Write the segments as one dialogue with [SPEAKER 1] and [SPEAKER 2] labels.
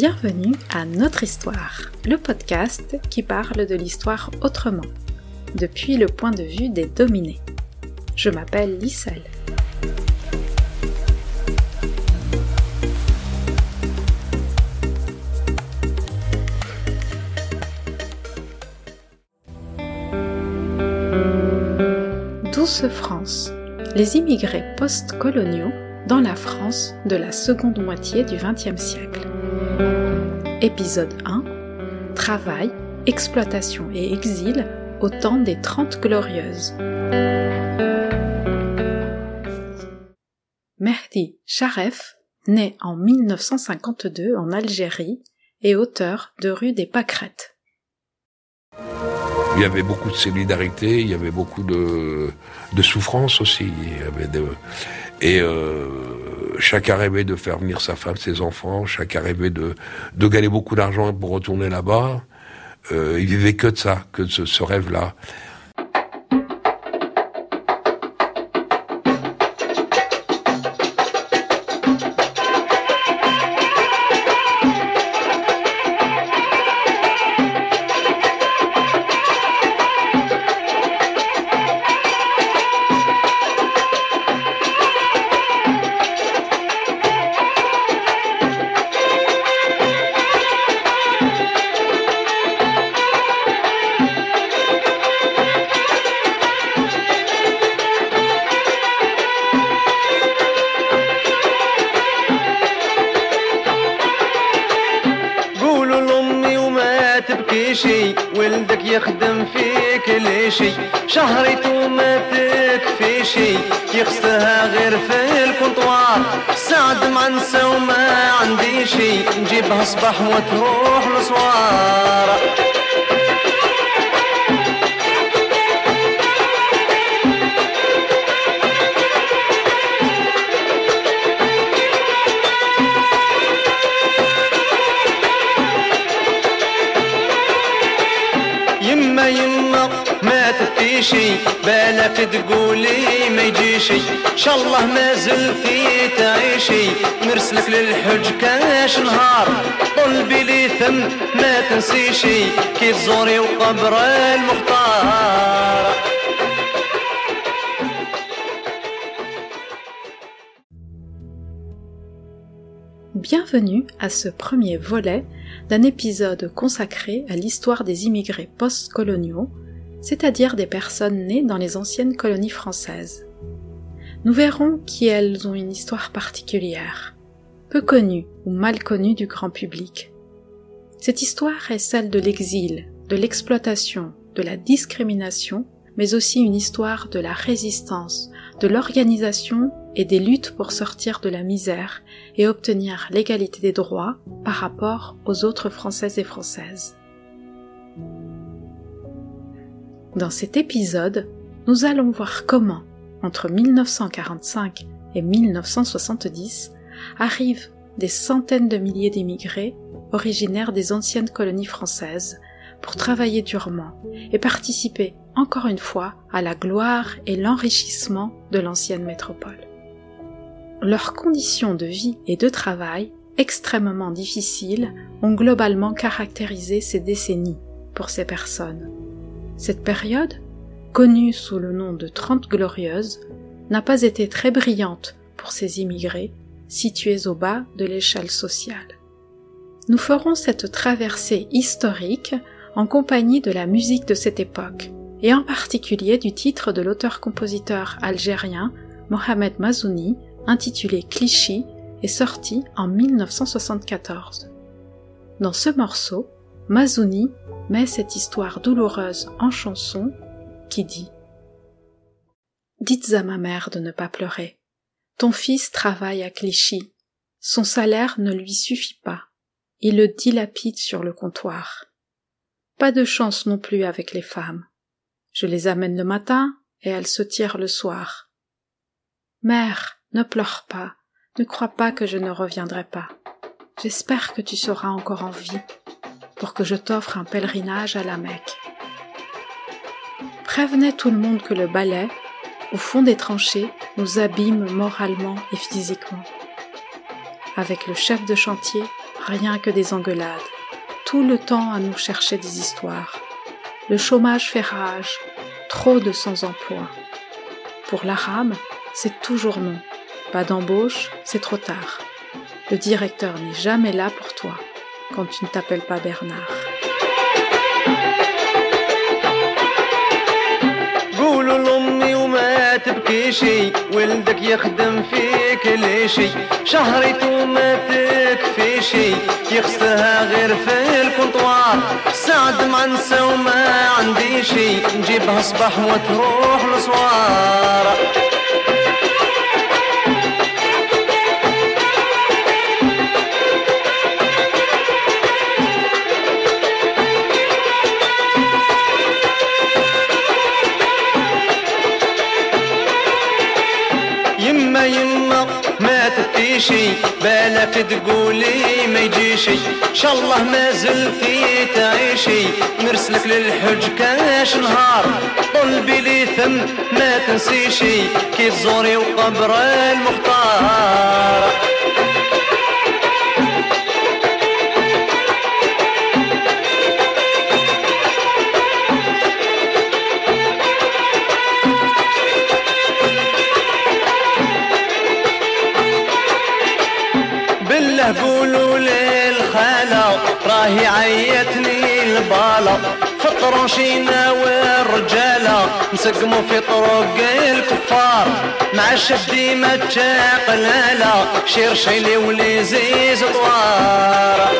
[SPEAKER 1] Bienvenue à Notre Histoire, le podcast qui parle de l'histoire autrement, depuis le point de vue des dominés. Je m'appelle Lisselle. Douce France, les immigrés post-coloniaux dans la France de la seconde moitié du XXe siècle. Épisode 1 Travail, exploitation et exil au temps des Trente Glorieuses. Mehdi Sharef naît en 1952 en Algérie et auteur de Rue des Pâquerettes.
[SPEAKER 2] Il y avait beaucoup de solidarité, il y avait beaucoup de, souffrance aussi. Et euh, chacun rêvait de faire venir sa femme, ses enfants, chacun rêvait de, de gagner beaucoup d'argent pour retourner là-bas. Euh, il vivait que de ça, que de ce, ce rêve-là.
[SPEAKER 3] تبكيشي ولدك يخدم في كل شي شهريته وما تكفيشي يخسها غير في الكونطوار سعد معنسة وما عندي شي نجيبها صباح وتروح لصوار بالك تقولي ما يجيشي شاء الله ما زلتي تعيشي نرسلك للحج كاش نهار طلبي لي ثم ما تنسيشي كي تزوري وقبر المختار
[SPEAKER 1] Bienvenue à ce premier volet d'un épisode consacré à l'histoire des immigrés post-coloniaux, c'est-à-dire des personnes nées dans les anciennes colonies françaises. Nous verrons qui elles ont une histoire particulière, peu connue ou mal connue du grand public. Cette histoire est celle de l'exil, de l'exploitation, de la discrimination, mais aussi une histoire de la résistance, de l'organisation et des luttes pour sortir de la misère et obtenir l'égalité des droits par rapport aux autres Françaises et Françaises. Dans cet épisode, nous allons voir comment, entre 1945 et 1970, arrivent des centaines de milliers d'immigrés originaires des anciennes colonies françaises pour travailler durement et participer encore une fois à la gloire et l'enrichissement de l'ancienne métropole. Leurs conditions de vie et de travail, extrêmement difficiles, ont globalement caractérisé ces décennies pour ces personnes. Cette période, connue sous le nom de Trente Glorieuses, n'a pas été très brillante pour ces immigrés situés au bas de l'échelle sociale. Nous ferons cette traversée historique en compagnie de la musique de cette époque, et en particulier du titre de l'auteur-compositeur algérien Mohamed Mazouni, intitulé Clichy et sorti en 1974. Dans ce morceau, Mazouni met cette histoire douloureuse en chanson qui dit Dites à ma mère de ne pas pleurer. Ton fils travaille à Clichy. Son salaire ne lui suffit pas. Il le dilapide sur le comptoir. Pas de chance non plus avec les femmes. Je les amène le matin et elles se tirent le soir. Mère, ne pleure pas, ne crois pas que je ne reviendrai pas. J'espère que tu seras encore en vie pour que je t'offre un pèlerinage à la Mecque. Prévenez tout le monde que le balai, au fond des tranchées, nous abîme moralement et physiquement. Avec le chef de chantier, rien que des engueulades, tout le temps à nous chercher des histoires. Le chômage fait rage, trop de sans-emploi. Pour l'arabe, c'est toujours non. Pas d'embauche, c'est trop tard. Le directeur n'est jamais là pour toi quand tu ne t'appelles pas Bernard.
[SPEAKER 3] قولوا لأمي وما تبكيشي ولدك يخدم فيك ليشي. شهرت ما تكفيشي يخسرها غير في الكونطوار سعد ما نسى وما عنديشي نجيبها صباح وتروح لصوار. تقولي ما يجيشي. إن شاء الله ما زلتي تعيشي. نرسلك للحج كاش نهار. طلبي لي ثم ما تنسيشي. كي تزوري وقبر المختار. الرجالة في الطرونشينا والرجالة نسقمو في طرق الكفار. مع الشدي ما تشاقلالة شير شيلي ولي زيز طوار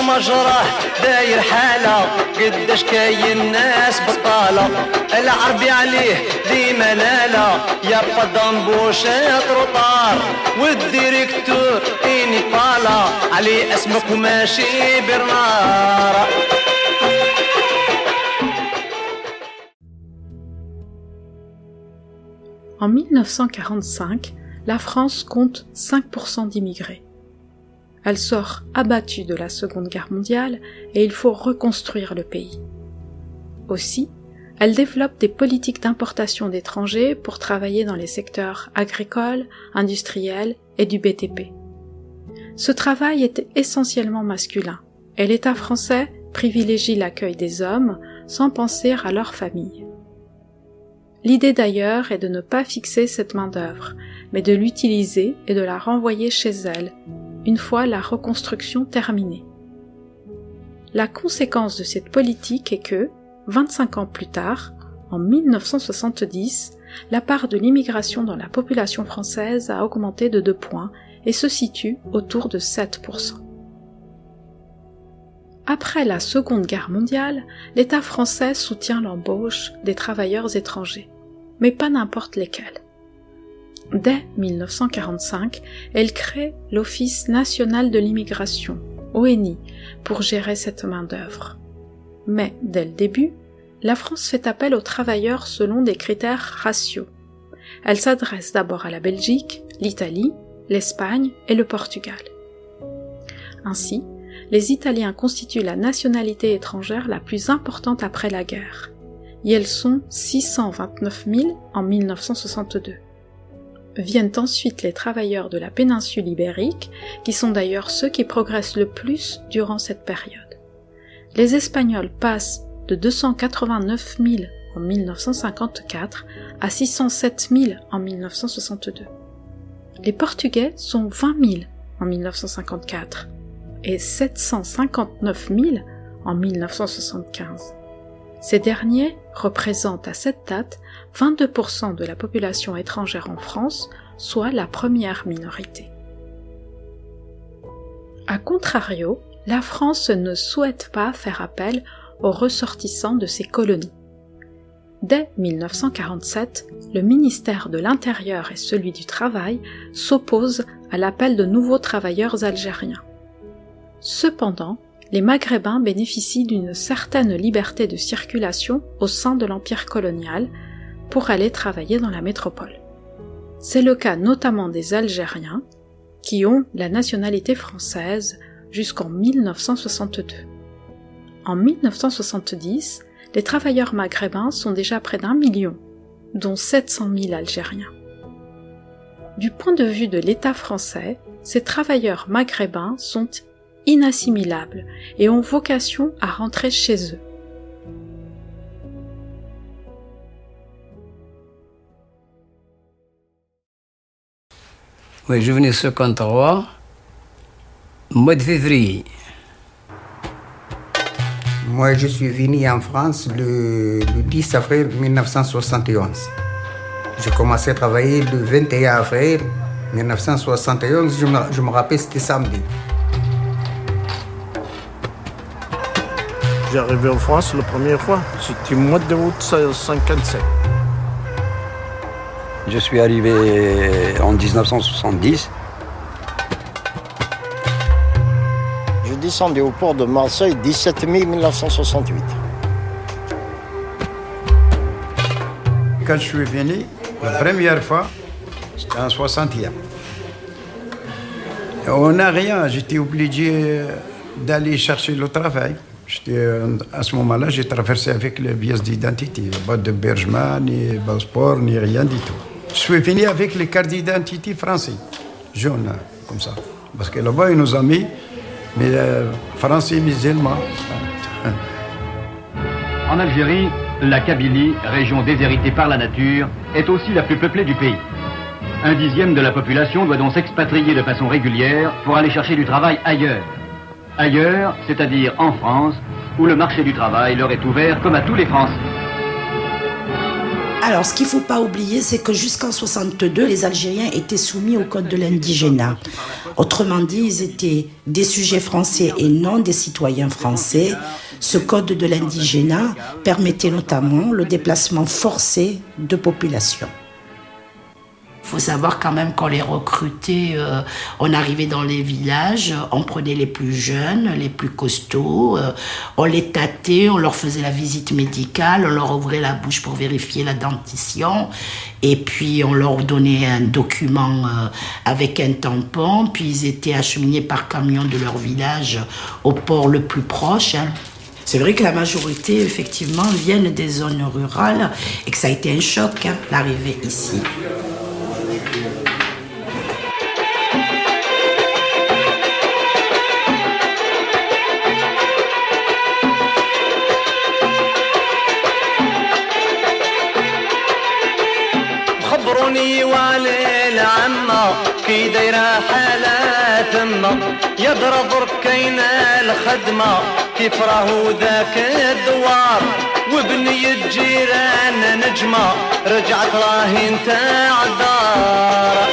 [SPEAKER 3] وشو مجراه داير حالة قداش كاين ناس بطالة. العربي عليه ديما لالا يا قدام بوشات رطار والديريكتور إني طالة عليه اسمك وماشي برنار
[SPEAKER 1] En 1945, la France compte 5% d'immigrés. Elle sort abattue de la Seconde Guerre mondiale et il faut reconstruire le pays. Aussi, elle développe des politiques d'importation d'étrangers pour travailler dans les secteurs agricoles, industriels et du BTP. Ce travail était essentiellement masculin et l'État français privilégie l'accueil des hommes sans penser à leur famille. L'idée d'ailleurs est de ne pas fixer cette main-d'œuvre, mais de l'utiliser et de la renvoyer chez elle, une fois la reconstruction terminée. La conséquence de cette politique est que, 25 ans plus tard, en 1970, la part de l'immigration dans la population française a augmenté de 2 points et se situe autour de 7%. Après la Seconde Guerre mondiale, l'État français soutient l'embauche des travailleurs étrangers, mais pas n'importe lesquels. Dès 1945, elle crée l'Office national de l'immigration, ONI, pour gérer cette main-d'œuvre. Mais dès le début, la France fait appel aux travailleurs selon des critères ratios. Elle s'adresse d'abord à la Belgique, l'Italie, l'Espagne et le Portugal. Ainsi, les Italiens constituent la nationalité étrangère la plus importante après la guerre, et elles sont 629 000 en 1962. Viennent ensuite les travailleurs de la péninsule ibérique, qui sont d'ailleurs ceux qui progressent le plus durant cette période. Les Espagnols passent de 289 000 en 1954 à 607 000 en 1962. Les Portugais sont 20 000 en 1954 et 759 000 en 1975. Ces derniers représentent à cette date 22% de la population étrangère en France, soit la première minorité. A contrario, la France ne souhaite pas faire appel aux ressortissants de ses colonies. Dès 1947, le ministère de l'Intérieur et celui du Travail s'opposent à l'appel de nouveaux travailleurs algériens. Cependant, les Maghrébins bénéficient d'une certaine liberté de circulation au sein de l'empire colonial pour aller travailler dans la métropole. C'est le cas notamment des Algériens, qui ont la nationalité française jusqu'en 1962. En 1970, les travailleurs maghrébins sont déjà près d'un million, dont 700 000 Algériens. Du point de vue de l'État français, ces travailleurs maghrébins sont inassimilables et ont vocation à rentrer chez eux.
[SPEAKER 4] Oui, je venais 53, mois de février.
[SPEAKER 5] Moi, je suis venu en France le, 10 avril 1971. J'ai commencé à travailler le 21 avril 1971. Je me, je me rappelle, c'était samedi.
[SPEAKER 6] J'ai arrivé en France la première fois. C'était le mois de août 1957.
[SPEAKER 7] Je suis arrivé en 1970.
[SPEAKER 8] Je descendais au port de Marseille 17 mai 1968.
[SPEAKER 5] Quand je suis venu, la première fois, c'était en 61. On n'a rien, j'étais obligé d'aller chercher le travail. À ce moment-là, j'ai traversé avec les pièces d'identité. Pas de Bergman, ni passeport, ni rien du tout. Je suis venu avec les cartes d'identité français, jaunes, comme ça. Parce que là-bas, ils nous ont mis, mais euh, français musulmans.
[SPEAKER 9] En Algérie, la Kabylie, région déshéritée par la nature, est aussi la plus peuplée du pays. Un dixième de la population doit donc s'expatrier de façon régulière pour aller chercher du travail ailleurs. Ailleurs, c'est-à-dire en France, où le marché du travail leur est ouvert comme à tous les Français.
[SPEAKER 10] Alors, ce qu'il ne faut pas oublier, c'est que jusqu'en 62, les Algériens étaient soumis au code de l'indigénat. Autrement dit, ils étaient des sujets français et non des citoyens français. Ce code de l'indigénat permettait notamment le déplacement forcé de population faut savoir quand même qu'on les recrutait, euh, on arrivait dans les villages, on prenait les plus jeunes, les plus costauds, euh, on les tâtait, on leur faisait la visite médicale, on leur ouvrait la bouche pour vérifier la dentition, et puis on leur donnait un document euh, avec un tampon, puis ils étaient acheminés par camion de leur village au port le plus proche. Hein. C'est vrai que la majorité, effectivement, viennent des zones rurales et que ça a été un choc, hein, l'arrivée ici.
[SPEAKER 3] خبروني والي العمة كي دايرة حالة ثمة يضرب ركينا الخدمة كيف راهو ذاك الدوار وبني الجيران نجمة رجعت راهي انت عالدار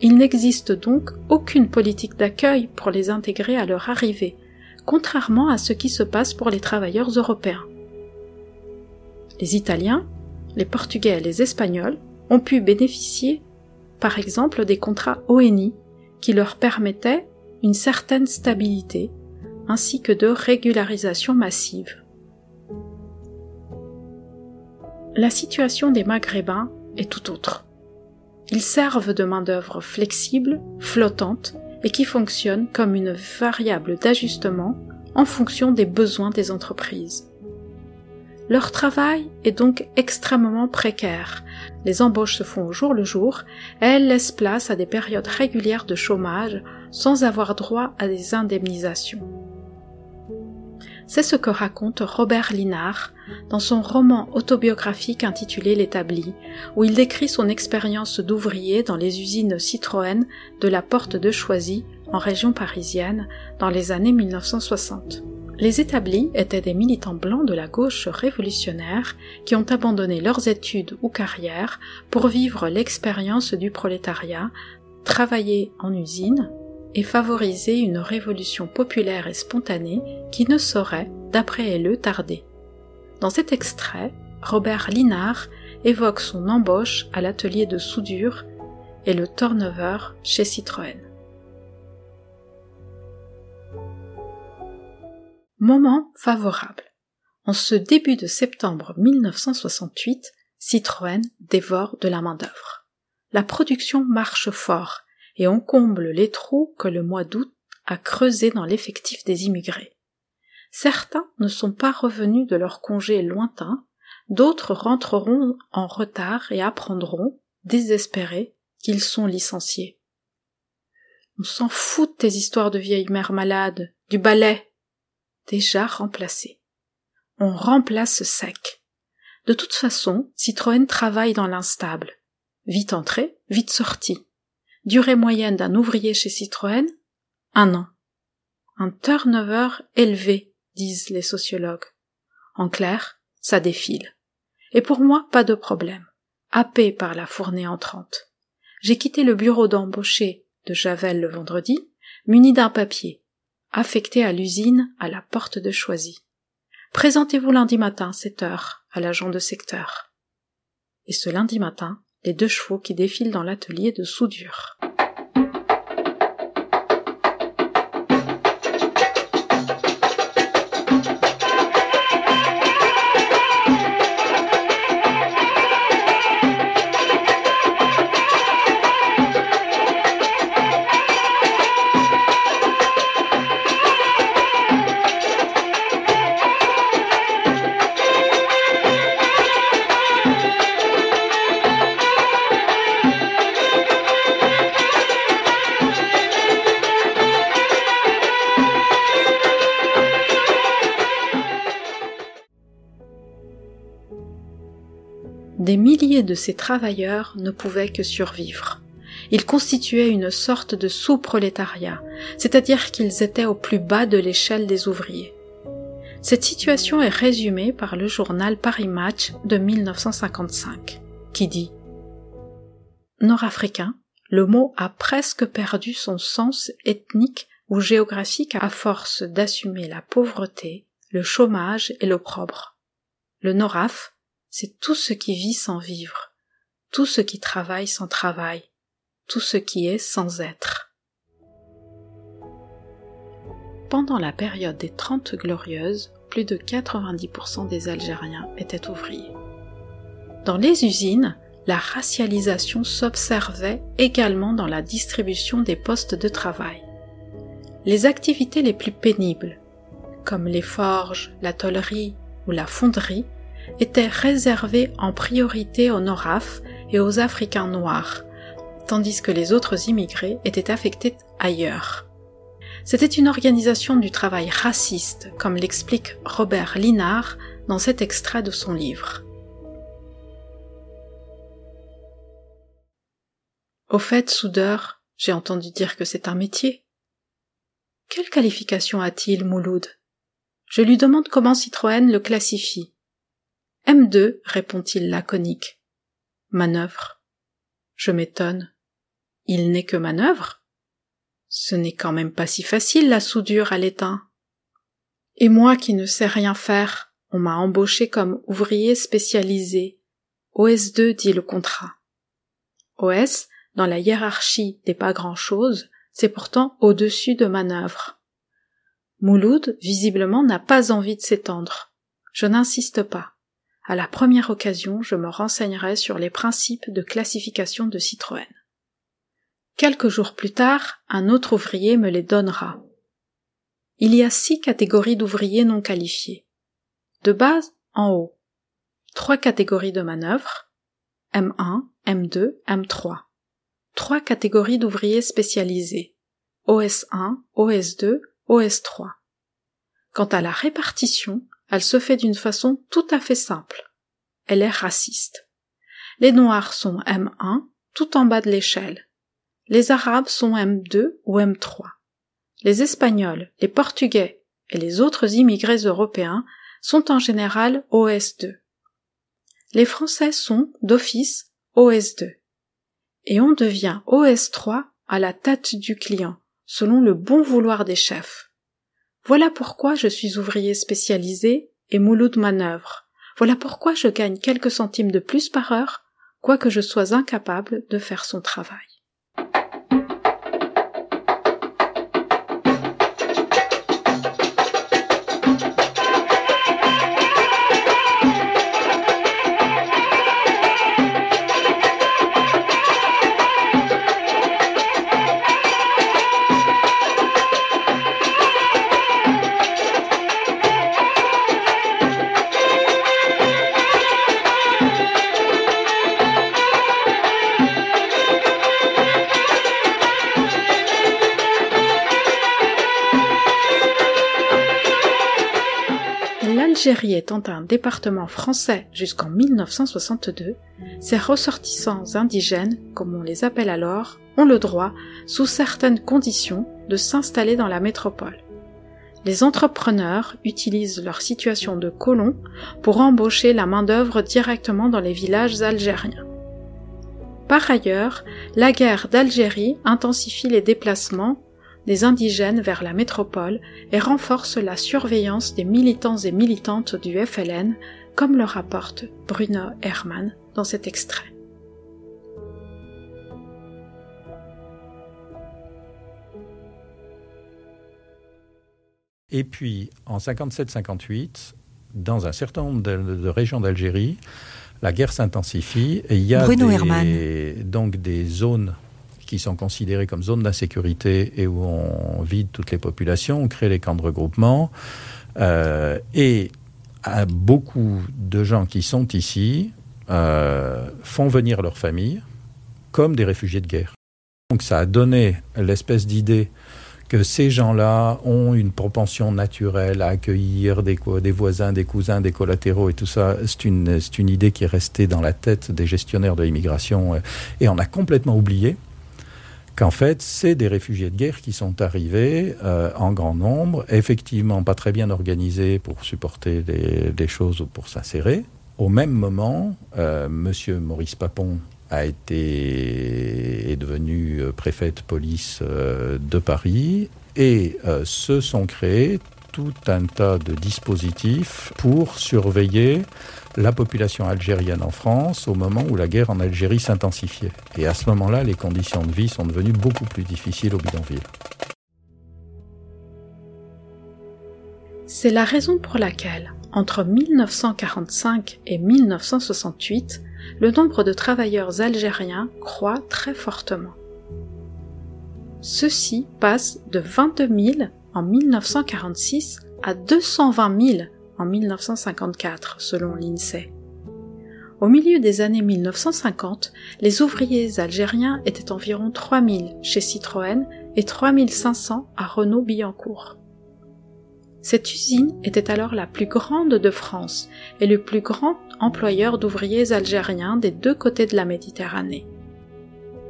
[SPEAKER 1] Il n'existe donc aucune politique d'accueil pour les intégrer à leur arrivée, contrairement à ce qui se passe pour les travailleurs européens. Les Italiens, les Portugais et les Espagnols ont pu bénéficier, par exemple, des contrats ONI qui leur permettaient une certaine stabilité ainsi que de régularisation massive. La situation des Maghrébins est tout autre. Ils servent de main-d'œuvre flexible, flottante et qui fonctionne comme une variable d'ajustement en fonction des besoins des entreprises. Leur travail est donc extrêmement précaire. Les embauches se font au jour le jour et elles laissent place à des périodes régulières de chômage sans avoir droit à des indemnisations. C'est ce que raconte Robert Linard dans son roman autobiographique intitulé L'établi, où il décrit son expérience d'ouvrier dans les usines Citroën de la Porte de Choisy en région parisienne dans les années 1960. Les établis étaient des militants blancs de la gauche révolutionnaire qui ont abandonné leurs études ou carrières pour vivre l'expérience du prolétariat, travailler en usine et favoriser une révolution populaire et spontanée qui ne saurait, d'après le tarder. Dans cet extrait, Robert Linard évoque son embauche à l'atelier de soudure et le turnover chez Citroën. Moment favorable. En ce début de septembre 1968, Citroën dévore de la main-d'œuvre. La production marche fort et on comble les trous que le mois d'août a creusés dans l'effectif des immigrés. Certains ne sont pas revenus de leur congé lointain, d'autres rentreront en retard et apprendront, désespérés, qu'ils sont licenciés. On s'en fout de tes histoires de vieille mère malade, du balai. Déjà remplacé. On remplace sec. De toute façon, Citroën travaille dans l'instable. Vite entré, vite sorti. Durée moyenne d'un ouvrier chez Citroën, un an. Un turnover élevé, disent les sociologues. En clair, ça défile. Et pour moi, pas de problème. Happé par la fournée entrante. J'ai quitté le bureau d'embauché de Javel le vendredi, muni d'un papier, affecté à l'usine à la porte de Choisy. Présentez-vous lundi matin, 7 heures, à l'agent de secteur. Et ce lundi matin, les deux chevaux qui défilent dans l'atelier de soudure. De ces travailleurs ne pouvaient que survivre. Ils constituaient une sorte de sous-prolétariat, c'est-à-dire qu'ils étaient au plus bas de l'échelle des ouvriers. Cette situation est résumée par le journal Paris Match de 1955, qui dit Nord-africain, le mot a presque perdu son sens ethnique ou géographique à force d'assumer la pauvreté, le chômage et l'opprobre. Le Noraf, c'est tout ce qui vit sans vivre, tout ce qui travaille sans travail, tout ce qui est sans être. Pendant la période des Trente Glorieuses, plus de 90% des Algériens étaient ouvriers. Dans les usines, la racialisation s'observait également dans la distribution des postes de travail. Les activités les plus pénibles, comme les forges, la tollerie ou la fonderie, étaient réservées en priorité aux Noraf et aux Africains noirs, tandis que les autres immigrés étaient affectés ailleurs. C'était une organisation du travail raciste, comme l'explique Robert Linard dans cet extrait de son livre. Au fait, soudeur, j'ai entendu dire que c'est un métier. Quelle qualification a-t-il, Mouloud? Je lui demande comment Citroën le classifie. M2, répond-il laconique. Manœuvre. Je m'étonne. Il n'est que manœuvre? Ce n'est quand même pas si facile la soudure à l'étain. Et moi qui ne sais rien faire, on m'a embauché comme ouvrier spécialisé. OS2 dit le contrat. OS, dans la hiérarchie des pas grand-chose, c'est pourtant au-dessus de manœuvre. Mouloud, visiblement, n'a pas envie de s'étendre. Je n'insiste pas. À la première occasion, je me renseignerai sur les principes de classification de Citroën. Quelques jours plus tard, un autre ouvrier me les donnera. Il y a six catégories d'ouvriers non qualifiés. De base, en haut. Trois catégories de manœuvres. M1, M2, M3. Trois catégories d'ouvriers spécialisés. OS1, OS2, OS3. Quant à la répartition, elle se fait d'une façon tout à fait simple. Elle est raciste. Les Noirs sont M1, tout en bas de l'échelle. Les Arabes sont M2 ou M3. Les Espagnols, les Portugais et les autres immigrés européens sont en général OS2. Les Français sont, d'office, OS2. Et on devient OS3 à la tête du client, selon le bon vouloir des chefs. Voilà pourquoi je suis ouvrier spécialisé et mouloud manœuvre. Voilà pourquoi je gagne quelques centimes de plus par heure, quoique je sois incapable de faire son travail. l'Algérie étant un département français jusqu'en 1962, ces ressortissants indigènes, comme on les appelle alors, ont le droit, sous certaines conditions, de s'installer dans la métropole. Les entrepreneurs utilisent leur situation de colons pour embaucher la main-d'œuvre directement dans les villages algériens. Par ailleurs, la guerre d'Algérie intensifie les déplacements des indigènes vers la métropole et renforce la surveillance des militants et militantes du FLN, comme le rapporte Bruno Herrmann dans cet extrait.
[SPEAKER 11] Et puis, en 57-58, dans un certain nombre de, régions d'Algérie, la guerre s'intensifie et il y a donc des zones qui sont considérées comme zones d'insécurité et où on vide toutes les populations, on crée les camps de regroupement. Euh, et beaucoup de gens qui sont ici euh, font venir leurs familles comme des réfugiés de guerre. Donc ça a donné l'espèce d'idée que ces gens-là ont une propension naturelle à accueillir des, voisins, des cousins, des collatéraux et tout ça. C'est une, une idée qui est restée dans la tête des gestionnaires de l'immigration euh, et on a complètement oublié qu'en fait, c'est des réfugiés de guerre qui sont arrivés euh, en grand nombre, effectivement pas très bien organisés pour supporter des, choses ou pour s'insérer. Au même moment, euh, Monsieur Maurice Papon a été est devenu euh, préfet de police de Paris et se sont créés tout un tas de dispositifs pour surveiller la population algérienne en France au moment où la guerre en Algérie s'intensifiait. Et à ce moment-là, les conditions de vie sont devenues beaucoup plus difficiles au bidonville.
[SPEAKER 1] C'est la raison pour laquelle, entre 1945 et 1968, le nombre de travailleurs algériens croît très fortement. Ceux-ci passent de 22 000 en 1946 à 220 000 en 1954, selon l'INSEE. Au milieu des années 1950, les ouvriers algériens étaient environ 3000 chez Citroën et 3500 à Renault-Billancourt. Cette usine était alors la plus grande de France et le plus grand employeur d'ouvriers algériens des deux côtés de la Méditerranée.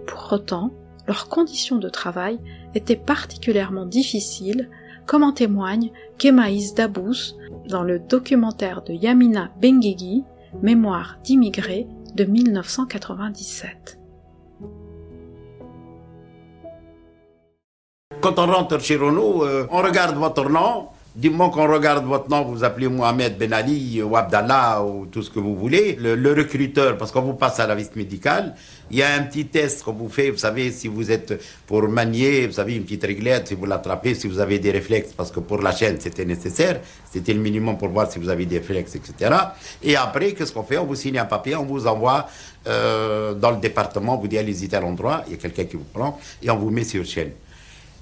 [SPEAKER 1] Pour autant, leurs conditions de travail étaient particulièrement difficiles, comme en témoigne Kemaïs Dabous dans le documentaire de Yamina Benguigui, Mémoire d'immigrés de 1997.
[SPEAKER 12] Quand on rentre chez Renault, euh, on regarde votre nom, du moment qu'on regarde votre nom, vous appelez Mohamed Ben Ali ou Abdallah ou tout ce que vous voulez. Le, recruteur, parce qu'on vous passe à la visite médicale, il y a un petit test qu'on vous fait, vous savez, si vous êtes pour manier, vous savez, une petite réglette, si vous l'attrapez, si vous avez des réflexes, parce que pour la chaîne, c'était nécessaire, c'était le minimum pour voir si vous avez des réflexes, etc. Et après, qu'est-ce qu'on fait? On vous signe un papier, on vous envoie euh, dans le département, on vous dit allez-y à l'endroit, il y a quelqu'un qui vous prend, et on vous met sur chaîne.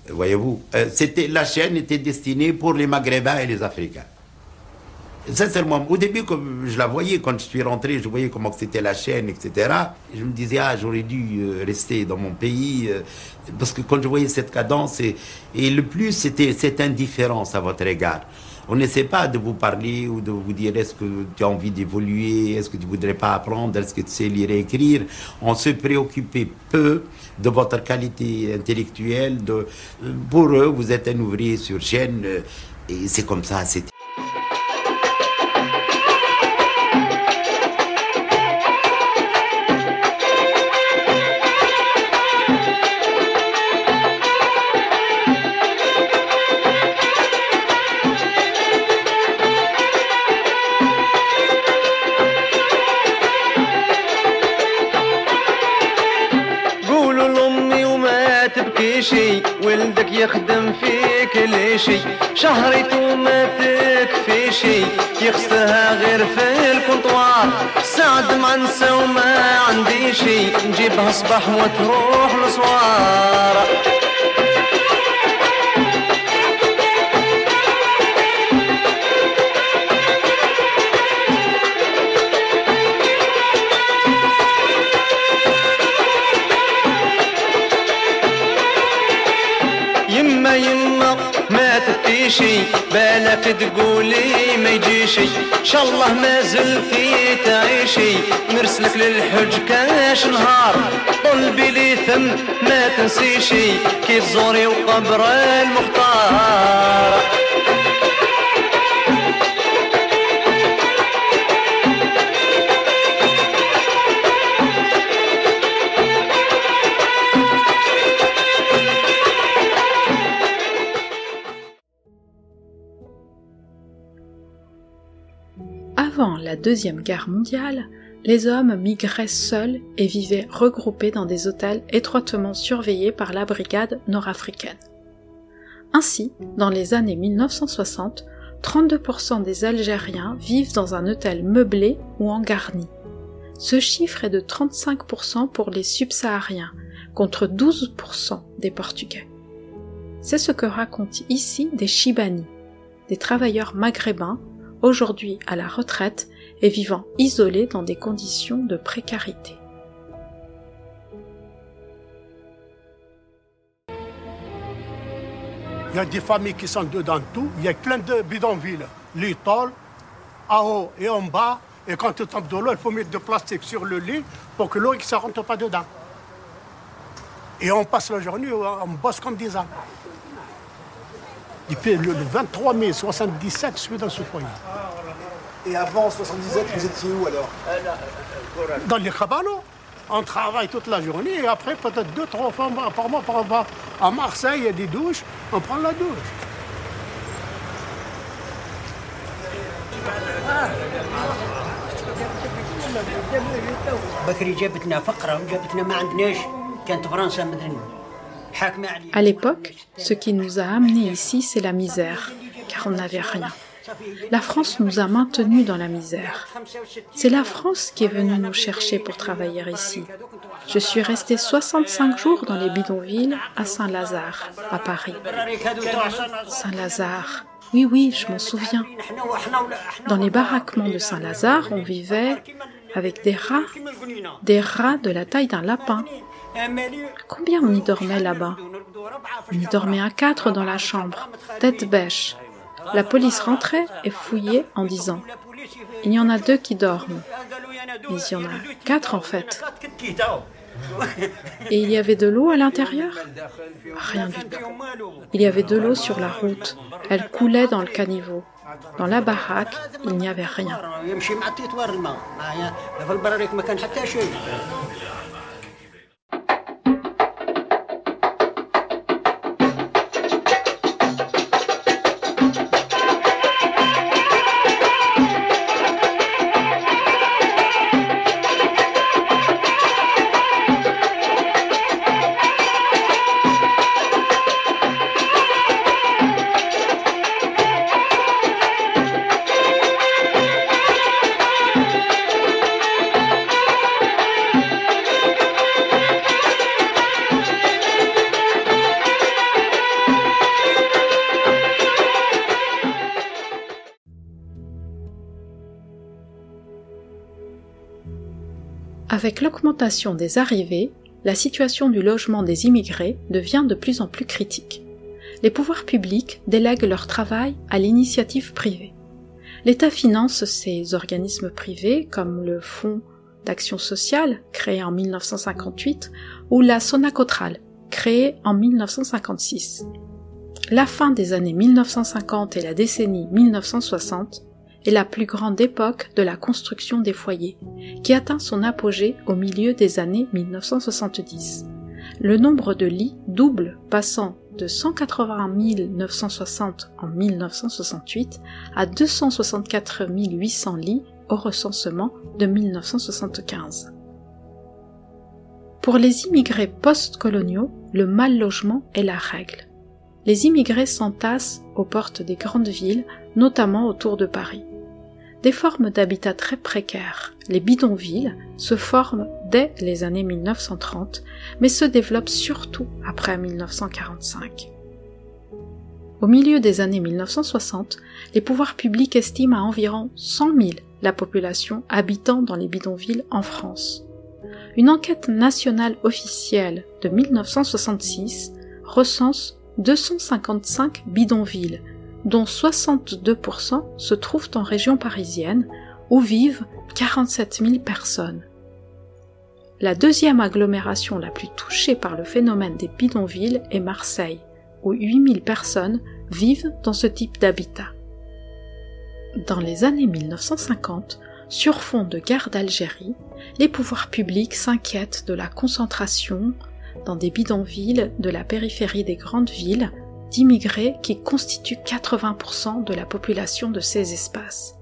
[SPEAKER 12] Voyez-vous, euh, c'était, la chaîne était destinée pour les Maghrébins et les Africains. Sincèrement, au début, comme je la voyais, quand je suis rentré, je voyais comment c'était la chaîne, etc. Je me disais, ah, j'aurais dû euh, rester dans mon pays. Euh, parce que quand je voyais cette cadence, et, le plus, c'était cette indifférence à votre égard. On n'essaie pas de vous parler ou de vous dire est-ce que tu as envie d'évoluer, est-ce que tu voudrais pas apprendre, est-ce que tu sais lire et écrire. On se préoccupait peu de votre qualité intellectuelle. De, pour eux, vous êtes un ouvrier sur chaîne et c'est comme ça. C'est
[SPEAKER 3] يخدم في كل شي شهرته ما تكفي شي يخسها غير في الكونطوار سعد منسى وما عندي شي نجيبها صباح وتروح لصوار. تقولي ما يجيشي إن شاء الله ما زلتي تعيشي. نرسلك للحج كاش نهار. قلبي لي ثم ما تنسيشي. كي تزوري وقبر المختار.
[SPEAKER 1] Deuxième Guerre mondiale, les hommes migraient seuls et vivaient regroupés dans des hôtels étroitement surveillés par la brigade nord-africaine. Ainsi, dans les années 1960, 32% des Algériens vivent dans un hôtel meublé ou en garni. Ce chiffre est de 35% pour les subsahariens, contre 12% des Portugais. C'est ce que racontent ici des Chibani, des travailleurs maghrébins aujourd'hui à la retraite et vivant isolés dans des conditions de précarité.
[SPEAKER 13] Il y a des familles qui sont dedans tout. Il y a plein de bidonvilles. L'étole, en haut et en bas. Et quand tu tombes de l'eau, il faut mettre de plastique sur le lit pour que l'eau ne rentre pas dedans. Et on passe la journée, on bosse comme des ânes. Depuis le 23 mai 77, je suis dans ce foyer.
[SPEAKER 14] Et avant 77, vous étiez où alors
[SPEAKER 13] Dans les cabanos. On travaille toute la journée et après, peut-être deux, trois fois par mois, on va à Marseille, il y a des douches, on prend la douche.
[SPEAKER 1] À l'époque, ce qui nous a amenés ici, c'est la misère, car on n'avait rien. La France nous a maintenus dans la misère. C'est la France qui est venue nous chercher pour travailler ici. Je suis resté 65 jours dans les bidonvilles à Saint-Lazare, à Paris. Saint-Lazare. Oui, oui, je m'en souviens. Dans les baraquements de Saint-Lazare, on vivait avec des rats, des rats de la taille d'un lapin. Combien on y dormait là-bas? On y dormait à quatre dans la chambre, tête bêche. La police rentrait et fouillait en disant Il y en a deux qui dorment. Mais il y en a quatre en fait. Et il y avait de l'eau à l'intérieur? Rien du tout. Il y avait de l'eau sur la route. Elle coulait dans le caniveau. Dans la baraque, il n'y avait rien. Avec l'augmentation des arrivées, la situation du logement des immigrés devient de plus en plus critique. Les pouvoirs publics délèguent leur travail à l'initiative privée. L'État finance ces organismes privés comme le Fonds d'action sociale, créé en 1958, ou la Sonacotral, créée en 1956. La fin des années 1950 et la décennie 1960 est la plus grande époque de la construction des foyers, qui atteint son apogée au milieu des années 1970. Le nombre de lits double, passant de 180 960 en 1968 à 264 800 lits au recensement de 1975. Pour les immigrés post-coloniaux, le mal logement est la règle. Les immigrés s'entassent aux portes des grandes villes, notamment autour de Paris des formes d'habitat très précaires, les bidonvilles, se forment dès les années 1930, mais se développent surtout après 1945. Au milieu des années 1960, les pouvoirs publics estiment à environ 100 000 la population habitant dans les bidonvilles en France. Une enquête nationale officielle de 1966 recense 255 bidonvilles, dont 62% se trouvent en région parisienne, où vivent 47 000 personnes. La deuxième agglomération la plus touchée par le phénomène des bidonvilles est Marseille, où 8000 personnes vivent dans ce type d'habitat. Dans les années 1950, sur fond de guerre d'Algérie, les pouvoirs publics s'inquiètent de la concentration dans des bidonvilles de la périphérie des grandes villes d'immigrés qui constituent 80% de la population de ces espaces.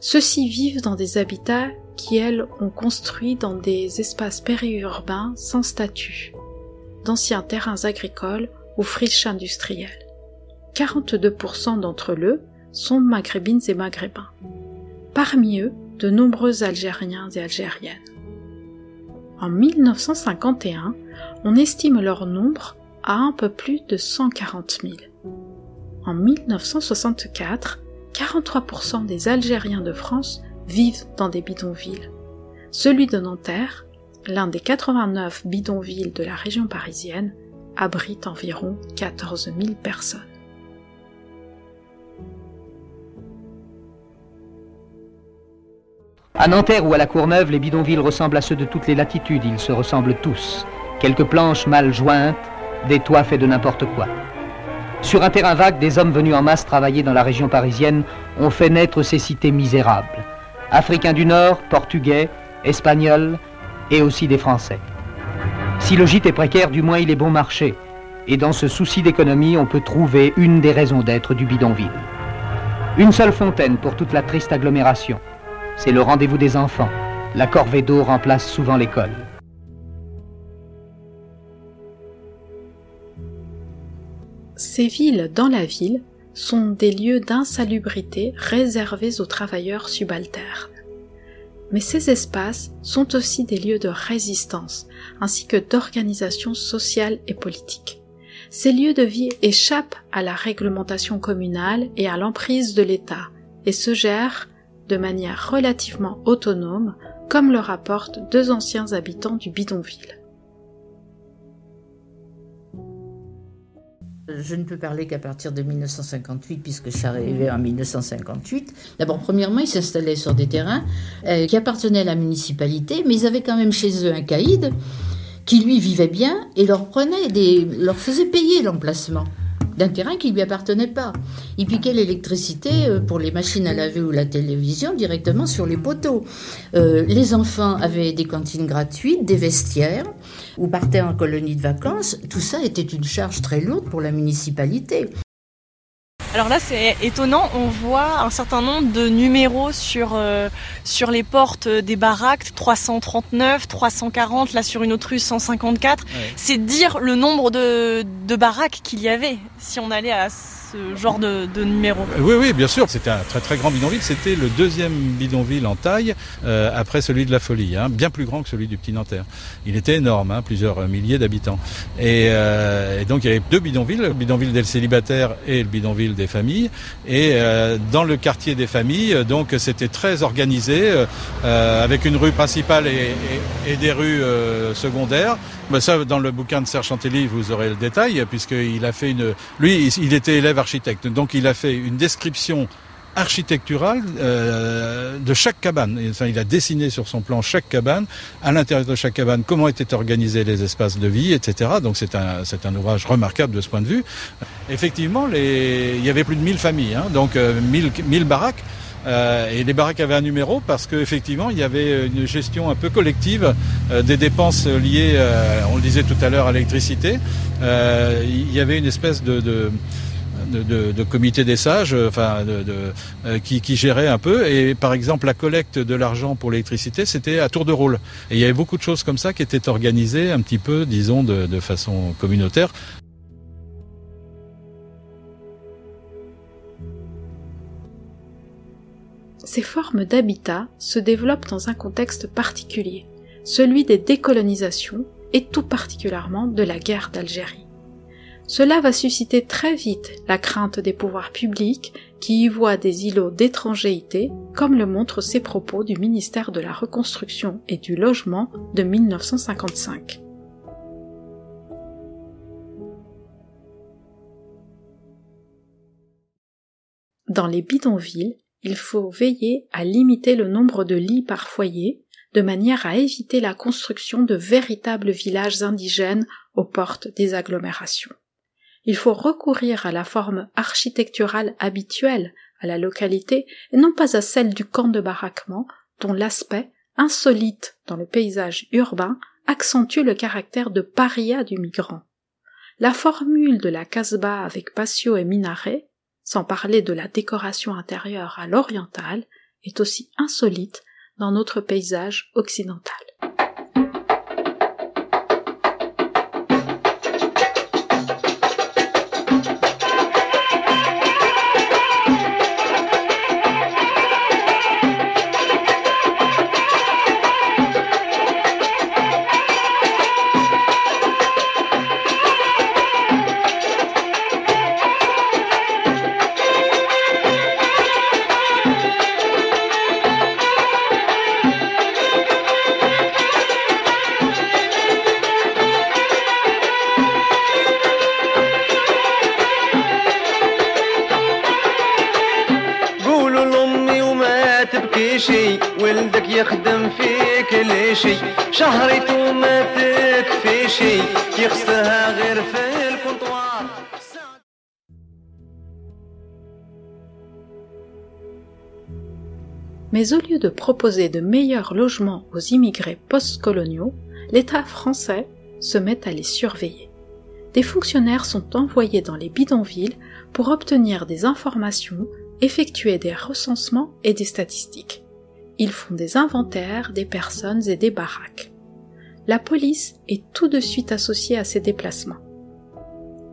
[SPEAKER 1] Ceux-ci vivent dans des habitats qui, elles, ont construit dans des espaces périurbains sans statut, d'anciens terrains agricoles ou friches industrielles. 42% d'entre eux sont maghrébines et maghrébins. Parmi eux, de nombreux Algériens et Algériennes. En 1951, on estime leur nombre à un peu plus de 140 000. En 1964, 43% des Algériens de France vivent dans des bidonvilles. Celui de Nanterre, l'un des 89 bidonvilles de la région parisienne, abrite environ 14 000 personnes.
[SPEAKER 15] À Nanterre ou à la Courneuve, les bidonvilles ressemblent à ceux de toutes les latitudes, ils se ressemblent tous. Quelques planches mal jointes, des toits faits de n'importe quoi. Sur un terrain vague, des hommes venus en masse travailler dans la région parisienne ont fait naître ces cités misérables. Africains du Nord, Portugais, Espagnols et aussi des Français. Si le gîte est précaire, du moins il est bon marché. Et dans ce souci d'économie, on peut trouver une des raisons d'être du bidonville. Une seule fontaine pour toute la triste agglomération. C'est le rendez-vous des enfants. La corvée d'eau remplace souvent l'école.
[SPEAKER 1] Ces villes dans la ville sont des lieux d'insalubrité réservés aux travailleurs subalternes. Mais ces espaces sont aussi des lieux de résistance ainsi que d'organisation sociale et politique. Ces lieux de vie échappent à la réglementation communale et à l'emprise de l'État et se gèrent de manière relativement autonome, comme le rapportent deux anciens habitants du bidonville.
[SPEAKER 16] Je ne peux parler qu'à partir de 1958, puisque je suis en 1958. D'abord, premièrement, ils s'installaient sur des terrains euh, qui appartenaient à la municipalité, mais ils avaient quand même chez eux un caïd qui lui vivait bien et leur prenait leur faisait payer l'emplacement d'un terrain qui lui appartenait pas. Il piquait l'électricité euh, pour les machines à laver ou la télévision directement sur les poteaux. Euh, les enfants avaient des cantines gratuites, des vestiaires, ou partaient en colonie de vacances. Tout ça était une charge très lourde pour la municipalité.
[SPEAKER 17] Alors là, c'est étonnant, on voit un certain nombre de numéros sur, euh, sur les portes des baraques, 339, 340, là sur une autre rue 154. C'est dire le nombre de, de baraques qu'il y avait si on allait à ce genre de, numéro.
[SPEAKER 18] Euh, oui, oui, bien sûr. C'était un très très grand bidonville. C'était le deuxième bidonville en taille euh, après celui de la Folie, hein, bien plus grand que celui du Petit Nanterre. Il était énorme, hein, plusieurs milliers d'habitants. Et, euh, donc il y avait deux bidonvilles, le bidonville des célibataires et le bidonville des familles. Et dans le quartier des familles, donc c'était très organisé, avec une rue principale et, des rues secondaires. Ben ça, dans le bouquin de Serge Chantelly, vous aurez le détail, puisqu'il a fait une. Lui, il était élève architecte, donc il a fait une description architecturale euh, de chaque cabane. Enfin, il a dessiné sur son plan chaque cabane, à l'intérieur de chaque cabane, comment étaient organisés les espaces de vie, etc. Donc c'est un, c'est un ouvrage remarquable de ce point de vue. Effectivement, il y avait plus de 1000 familles, hein, donc euh, 1000, 1000 baraques. Euh, et les baraques avaient un numéro parce qu'effectivement, il y avait une gestion un peu collective euh, des dépenses liées, euh, on le disait tout à l'heure, à l'électricité. il y avait une espèce de, de de, comité des sages, enfin, de, qui, qui gérait un peu. Et par exemple, la collecte de l'argent pour l'électricité, c'était à tour de rôle. Et il y avait beaucoup de choses comme ça qui étaient organisées un petit peu, disons, de façon communautaire.
[SPEAKER 1] Ces formes d'habitat se développent dans un contexte particulier, celui des décolonisations et tout particulièrement de la guerre d'Algérie. Cela va susciter très vite la crainte des pouvoirs publics qui y voient des îlots d'étrangéité, comme le montrent ces propos du ministère de la Reconstruction et du Logement de 1955. Dans les bidonvilles, il faut veiller à limiter le nombre de lits par foyer, de manière à éviter la construction de véritables villages indigènes aux portes des agglomérations. Il faut recourir à la forme architecturale habituelle à la localité et non pas à celle du camp de baraquement dont l'aspect, insolite dans le paysage urbain, accentue le caractère de paria du migrant. La formule de la casbah avec patio et minaret, sans parler de la décoration intérieure à l'orientale, est aussi insolite dans notre paysage occidental. Mais au lieu de proposer de meilleurs logements aux immigrés postcoloniaux, l'État français se met à les surveiller. Des fonctionnaires sont envoyés dans les bidonvilles pour obtenir des informations, effectuer des recensements et des statistiques. Ils font des inventaires des personnes et des baraques. La police est tout de suite associée à ces déplacements.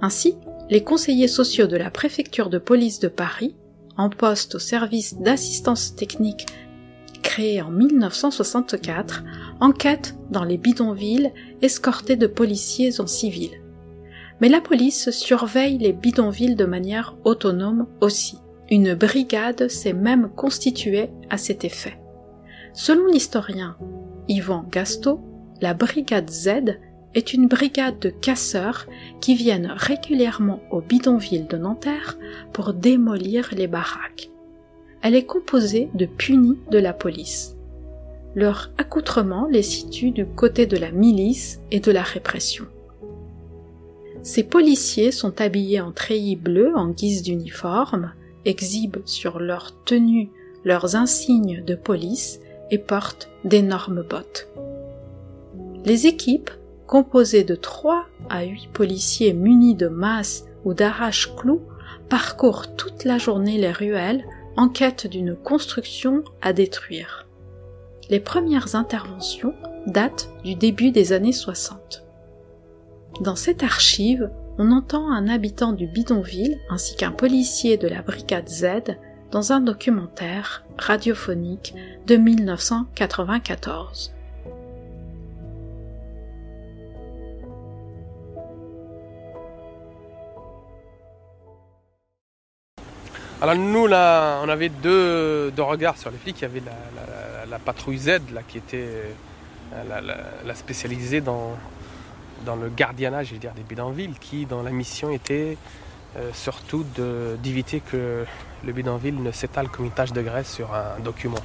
[SPEAKER 1] Ainsi, les conseillers sociaux de la préfecture de police de Paris en poste au service d'assistance technique créé en 1964, enquête dans les bidonvilles escortés de policiers en civil. Mais la police surveille les bidonvilles de manière autonome aussi. Une brigade s'est même constituée à cet effet. Selon l'historien Yvan Gasto, la brigade Z est une brigade de casseurs qui viennent régulièrement au bidonville de Nanterre pour démolir les baraques. Elle est composée de punis de la police. Leur accoutrement les situe du côté de la milice et de la répression. Ces policiers sont habillés en treillis bleus en guise d'uniforme, exhibent sur leur tenue leurs insignes de police et portent d'énormes bottes. Les équipes composé de trois à huit policiers munis de masses ou d'arrache-clous, parcourent toute la journée les ruelles en quête d'une construction à détruire. Les premières interventions datent du début des années 60. Dans cette archive, on entend un habitant du bidonville ainsi qu'un policier de la brigade Z dans un documentaire radiophonique de 1994.
[SPEAKER 19] Alors nous, là, on avait deux, regards sur les flics. Il y avait la, patrouille Z, là, qui était euh, la, spécialisée dans, dans le gardiennage je dire, des bidonvilles, qui, dans la mission, était euh, surtout d'éviter que le bidonville ne s'étale comme une tache de graisse sur un document.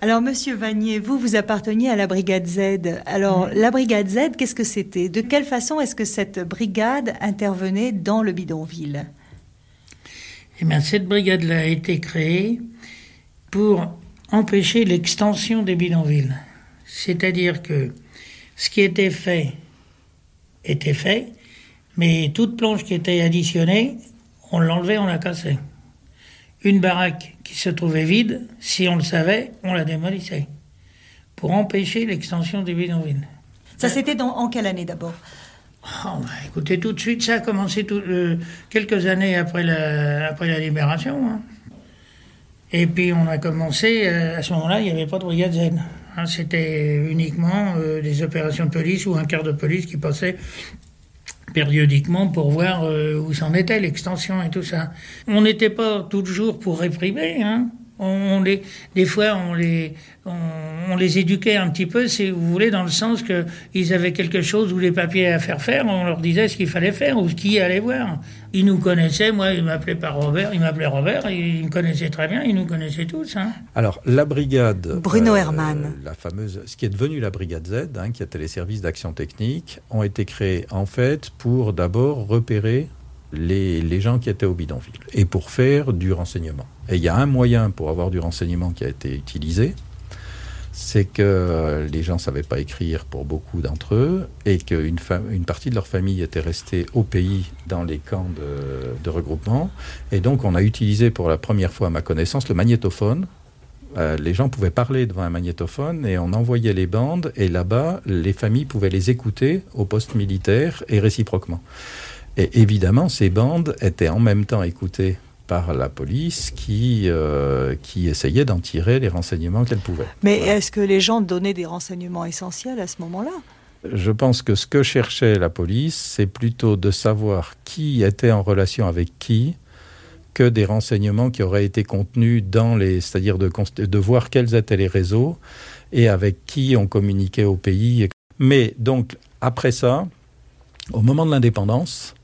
[SPEAKER 20] Alors, Monsieur Vanier, vous, vous apparteniez à la brigade Z. Alors, la brigade Z, qu'est-ce que c'était? De quelle façon est-ce que cette brigade intervenait dans le bidonville?
[SPEAKER 21] Eh cette brigade-là a été créée pour empêcher l'extension des bidonvilles. C'est-à-dire que ce qui était fait était fait, mais toute planche qui était additionnée, on l'enlevait, on la cassait. Une baraque qui se trouvait vide, si on le savait, on la démolissait pour empêcher l'extension des bidonvilles.
[SPEAKER 20] Ça, c'était en quelle année d'abord?
[SPEAKER 21] Oh, bah, écoutez, tout de suite, ça a commencé tout, euh, quelques années après la, libération. Hein. Et puis on a commencé, euh, à ce moment-là, il n'y avait pas de brigade. Hein. C'était uniquement euh, des opérations de police ou un quart de police qui passait périodiquement pour voir où s'en était l'extension et tout ça. On n'était pas toujours pour réprimer, hein. On les, des fois, on les, on, les éduquait un petit peu, si vous voulez, dans le sens que ils avaient quelque chose ou les papiers à faire faire, on leur disait ce qu'il fallait faire ou ce qui allait voir. Ils nous connaissaient, moi, ils m'appelaient par Robert, ils m'appelaient Robert, ils me connaissaient très bien, ils nous connaissaient tous. Hein.
[SPEAKER 11] Alors, la brigade.
[SPEAKER 20] Bruno euh, Hermann.
[SPEAKER 11] La fameuse, ce qui est devenu la brigade Z, hein, qui était les services d'action technique, ont été créés en fait pour d'abord repérer les, gens qui étaient au bidonville et pour faire du renseignement. Et il y a un moyen pour avoir du renseignement qui a été utilisé, c'est que les gens ne savaient pas écrire pour beaucoup d'entre eux et qu'une une partie de leur famille était restée au pays dans les camps de, regroupement. Et donc on a utilisé pour la première fois, à ma connaissance, le magnétophone. Euh, les gens pouvaient parler devant un magnétophone et on envoyait les bandes et là-bas, les familles pouvaient les écouter au poste militaire et réciproquement. Et évidemment, ces bandes étaient en même temps écoutées par la police qui, euh, qui essayait d'en tirer les renseignements qu'elle pouvait.
[SPEAKER 20] Mais est-ce que les gens donnaient des renseignements essentiels à ce moment-là?
[SPEAKER 11] Je pense que ce que cherchait la police, c'est plutôt de savoir qui était en relation avec qui que des renseignements qui auraient été contenus dans les... c'est-à-dire de, de voir quels étaient les réseaux et avec qui on communiquait au pays. Mais donc, après ça, au moment de l'indépendance,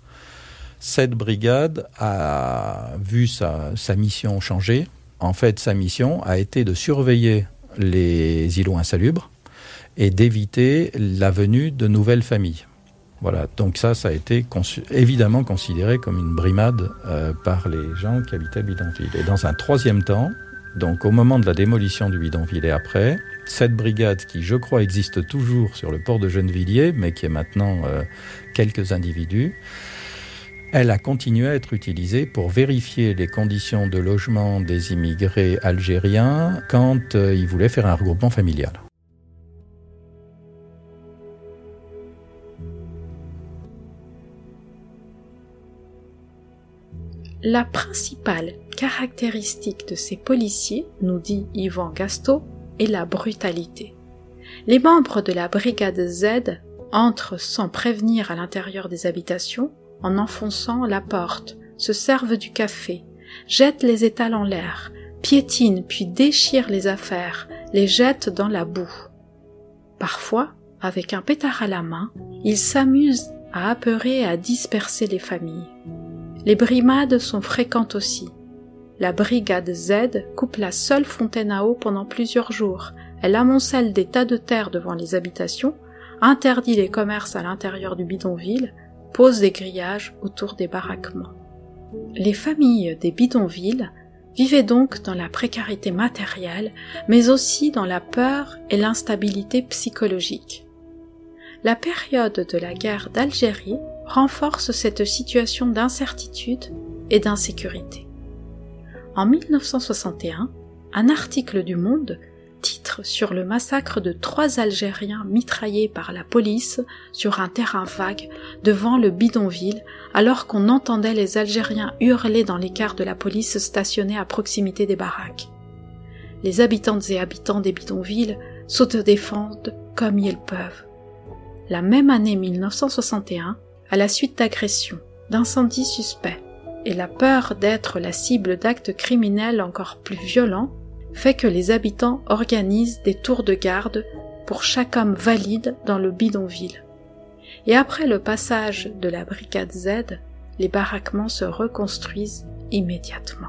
[SPEAKER 11] cette brigade a vu sa, mission changer. En fait, sa mission a été de surveiller les îlots insalubres et d'éviter la venue de nouvelles familles. Voilà, donc ça, ça a été évidemment considéré comme une brimade euh, par les gens qui habitaient bidonville. Et dans un troisième temps, donc au moment de la démolition du bidonville et après, cette brigade qui, je crois, existe toujours sur le port de Gennevilliers, mais qui est maintenant euh, quelques individus, elle a continué à être utilisée pour vérifier les conditions de logement des immigrés algériens quand euh, ils voulaient faire un regroupement familial.
[SPEAKER 1] La principale caractéristique de ces policiers, nous dit Yvan Gasto, est la brutalité. Les membres de la brigade Z entrent sans prévenir à l'intérieur des habitations en enfonçant la porte, se servent du café, jettent les étals en l'air, piétinent puis déchirent les affaires, les jettent dans la boue. Parfois, avec un pétard à la main, ils s'amusent à apeurer et à disperser les familles. Les brimades sont fréquentes aussi. La brigade Z coupe la seule fontaine à eau pendant plusieurs jours. Elle amoncelle des tas de terre devant les habitations, interdit les commerces à l'intérieur du bidonville, pose des grillages autour des baraquements. Les familles des bidonvilles vivaient donc dans la précarité matérielle, mais aussi dans la peur et l'instabilité psychologique. La période de la guerre d'Algérie renforce cette situation d'incertitude et d'insécurité. En 1961, un article du Monde sur le massacre de trois Algériens mitraillés par la police sur un terrain vague devant le bidonville alors qu'on entendait les Algériens hurler dans les de la police stationnés à proximité des baraques. Les habitantes et habitants des bidonvilles s'autodéfendent comme ils peuvent. La même année 1961, à la suite d'agressions, d'incendies suspects et la peur d'être la cible d'actes criminels encore plus violents, fait que les habitants organisent des tours de garde pour chaque homme valide dans le bidonville. Et après le passage de la brigade Z, les baraquements se reconstruisent immédiatement.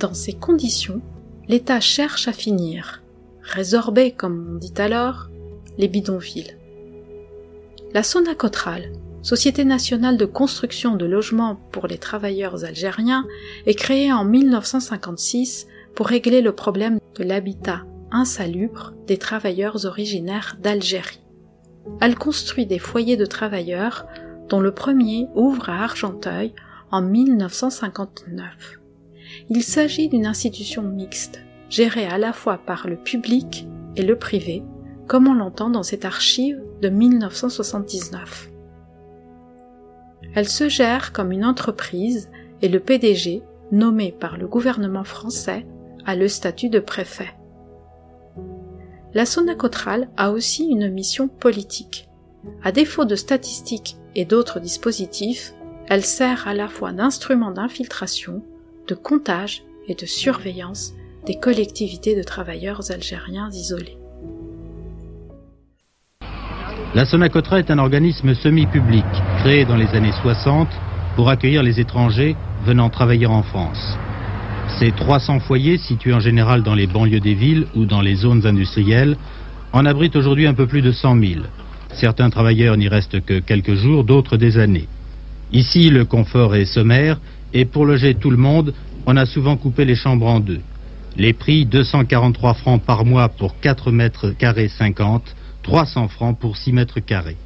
[SPEAKER 1] Dans ces conditions, l'État cherche à finir, résorber comme on dit alors, les bidonvilles. La Sonacotral, Société nationale de construction de logements pour les travailleurs algériens, est créée en 1956 pour régler le problème de l'habitat insalubre des travailleurs originaires d'Algérie. Elle construit des foyers de travailleurs dont le premier ouvre à Argenteuil en 1959. Il s'agit d'une institution mixte, gérée à la fois par le public et le privé, comme on l'entend dans cette archive de 1979. Elle se gère comme une entreprise et le PDG, nommé par le gouvernement français, a le statut de préfet. La Sonacotral a aussi une mission politique. À défaut de statistiques et d'autres dispositifs, elle sert à la fois d'instrument d'infiltration, de comptage et de surveillance des collectivités de travailleurs algériens isolés.
[SPEAKER 22] La Sonacotra est un organisme semi-public créé dans les années 60 pour accueillir les étrangers venant travailler en France. Ces 300 foyers, situés en général dans les banlieues des villes ou dans les zones industrielles, en abritent aujourd'hui un peu plus de 100 000. Certains travailleurs n'y restent que quelques jours, d'autres des années. Ici, le confort est sommaire et pour loger tout le monde, on a souvent coupé les chambres en deux. Les prix 243 francs par mois pour 4 mètres carrés 50, 300 francs pour 6 mètres carrés.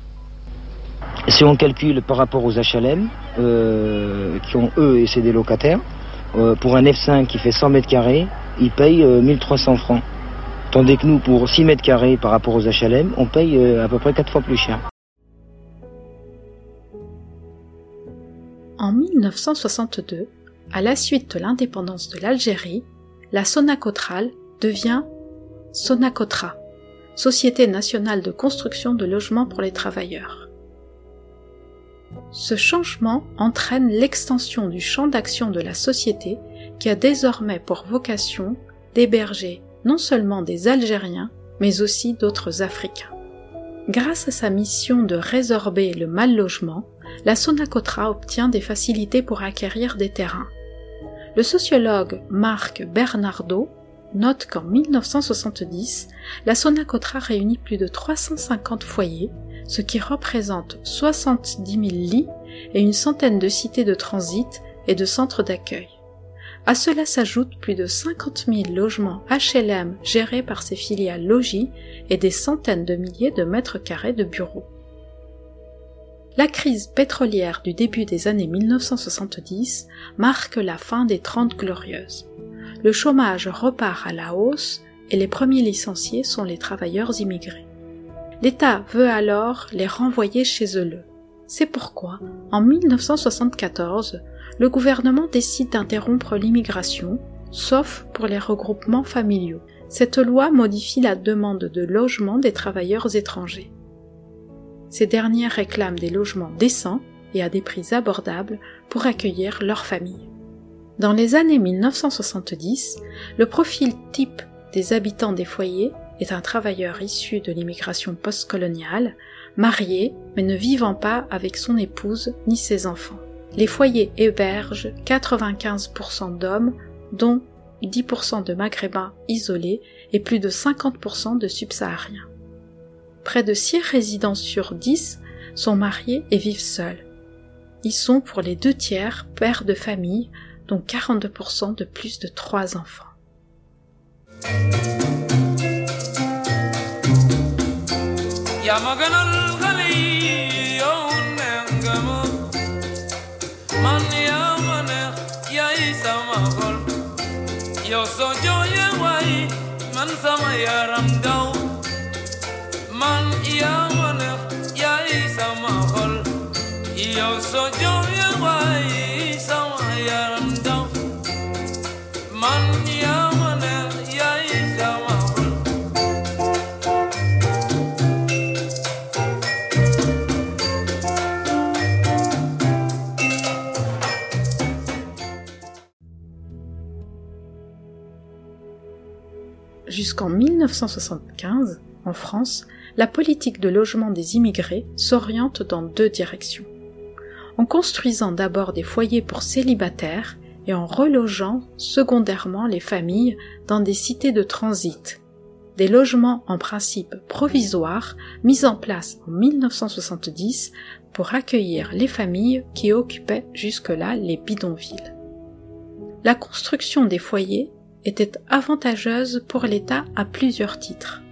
[SPEAKER 23] Si on calcule par rapport aux HLM, euh, qui ont eux et c'est des locataires, euh, pour un F5 qui fait 100 mètres carrés, ils payent 1300 euh, francs. Tandis que nous, pour 6 mètres carrés par rapport aux HLM, on paye à peu près 4 fois plus cher.
[SPEAKER 1] En 1962, à la suite de l'indépendance de l'Algérie, la Sonacotral devient Sonacotra, Société nationale de construction de logements pour les travailleurs. Ce changement entraîne l'extension du champ d'action de la société qui a désormais pour vocation d'héberger non seulement des Algériens, mais aussi d'autres Africains. Grâce à sa mission de résorber le mal logement, la Sonacotra obtient des facilités pour acquérir des terrains. Le sociologue Marc Bernardo note qu'en 1970, la Sonacotra réunit plus de 350 foyers, ce qui représente 70 000 lits et une centaine de cités de transit et de centres d'accueil. À cela s'ajoutent plus de 50 000 logements HLM gérés par ses filiales Logis et des centaines de milliers de mètres carrés de bureaux. La crise pétrolière du début des années 1970 marque la fin des Trente Glorieuses. Le chômage repart à la hausse et les premiers licenciés sont les travailleurs immigrés. L'État veut alors les renvoyer chez eux. C'est pourquoi, en 1974, le gouvernement décide d'interrompre l'immigration, sauf pour les regroupements familiaux. Cette loi modifie la demande de logement des travailleurs étrangers. Ces derniers réclament des logements décents et à des prix abordables pour accueillir leurs familles. Dans les années 1970, le profil type des habitants des foyers est un travailleur issu de l'immigration postcoloniale, marié mais ne vivant pas avec son épouse ni ses enfants. Les foyers hébergent 95% d'hommes, dont 10% de maghrébins isolés et plus de 50% de subsahariens près de 6 résidents sur 10 sont mariés et vivent seuls. Ils sont pour les deux tiers pères de famille, dont 42% de plus de 3 enfants. Jusqu'en 1975, en France, la politique de logement des immigrés s'oriente dans deux directions. En construisant d'abord des foyers pour célibataires et en relogeant secondairement les familles dans des cités de transit, des logements en principe provisoires mis en place en 1970 pour accueillir les familles qui occupaient jusque-là les bidonvilles. La construction des foyers était avantageuse pour l'État à plusieurs titres.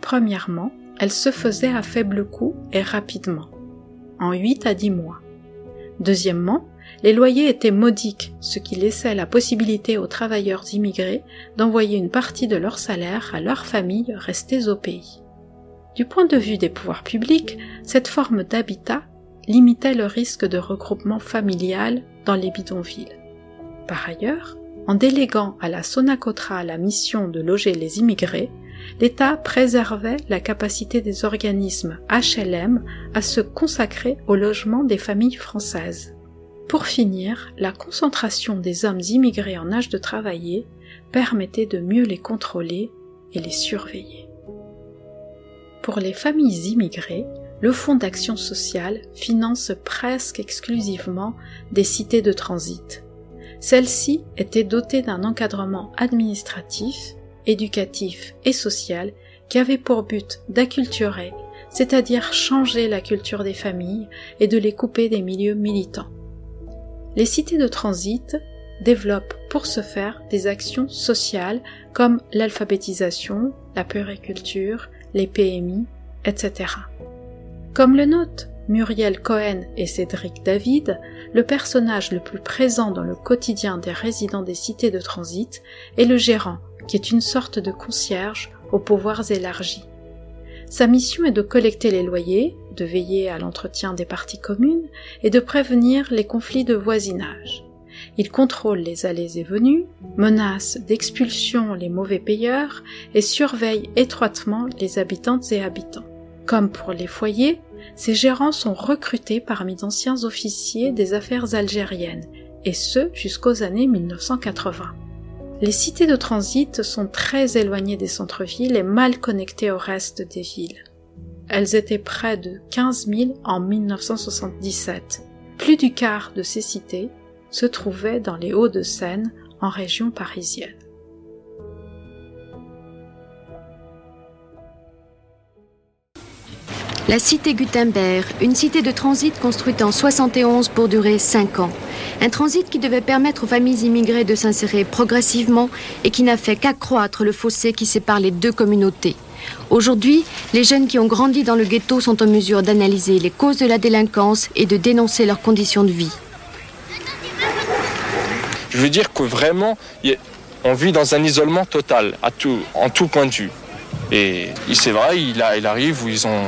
[SPEAKER 1] Premièrement, elle se faisait à faible coût et rapidement, en 8 à 10 mois. Deuxièmement, les loyers étaient modiques, ce qui laissait la possibilité aux travailleurs immigrés d'envoyer une partie de leur salaire à leurs familles restées au pays. Du point de vue des pouvoirs publics, cette forme d'habitat limitait le risque de regroupement familial dans les bidonvilles. Par ailleurs, en déléguant à la Sonacotra la mission de loger les immigrés, l'État préservait la capacité des organismes HLM à se consacrer au logement des familles françaises. Pour finir, la concentration des hommes immigrés en âge de travailler permettait de mieux les contrôler et les surveiller. Pour les familles immigrées, le Fonds d'action sociale finance presque exclusivement des cités de transit. Celles-ci étaient dotées d'un encadrement administratif, éducatif et social qui avait pour but d'acculturer, c'est-à-dire changer la culture des familles et de les couper des milieux militants. Les cités de transit développent pour ce faire des actions sociales comme l'alphabétisation, la puriculture, les PMI, etc. Comme le notent Muriel Cohen et Cédric David, le personnage le plus présent dans le quotidien des résidents des cités de transit est le gérant, qui est une sorte de concierge aux pouvoirs élargis. Sa mission est de collecter les loyers, de veiller à l'entretien des parties communes et de prévenir les conflits de voisinage. Il contrôle les allées et venues, menace d'expulsion les mauvais payeurs et surveille étroitement les habitantes et habitants. Comme pour les foyers, ces gérants sont recrutés parmi d'anciens officiers des affaires algériennes, et ce jusqu'aux années 1980. Les cités de transit sont très éloignées des centres-villes et mal connectées au reste des villes. Elles étaient près de 15 000 en 1977. Plus du quart de ces cités se trouvaient dans les Hauts-de-Seine, en région parisienne.
[SPEAKER 24] La cité Gutenberg, une cité de transit construite en 71 pour durer 5 ans. Un transit qui devait permettre aux familles immigrées de s'insérer progressivement et qui n'a fait qu'accroître le fossé qui sépare les deux communautés. Aujourd'hui, les jeunes qui ont grandi dans le ghetto sont en mesure d'analyser les causes de la délinquance et de dénoncer leurs conditions de vie.
[SPEAKER 25] Je veux dire que vraiment, on vit dans un isolement total, en tout point de vue. Et c'est vrai, il, arrive où ils ont,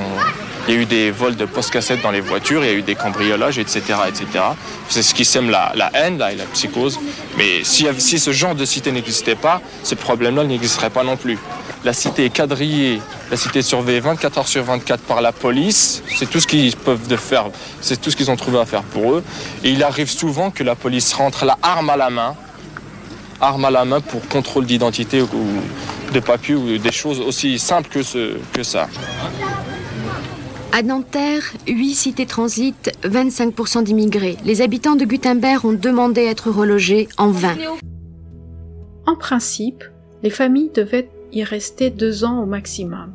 [SPEAKER 25] il y a eu des vols de post-cassettes dans les voitures, il y a eu des cambriolages, etc. etc. C'est ce qui sème la, haine et la psychose. Mais si, ce genre de cité n'existait pas, ces problèmes-là n'existeraient pas non plus. La cité est quadrillée, la cité est surveillée 24 heures sur 24 par la police. C'est tout ce qu'ils peuvent faire, c'est tout ce qu'ils ont trouvé à faire pour eux. Et il arrive souvent que la police rentre la arme à la main, arme à la main pour contrôle d'identité ou de papier ou des choses aussi simples que, ce, que ça.
[SPEAKER 24] À Nanterre, 8 cités transit, 25% d'immigrés. Les habitants de Gutenberg ont demandé à être relogés en vain.
[SPEAKER 1] En principe, les familles devaient y rester deux ans au maximum.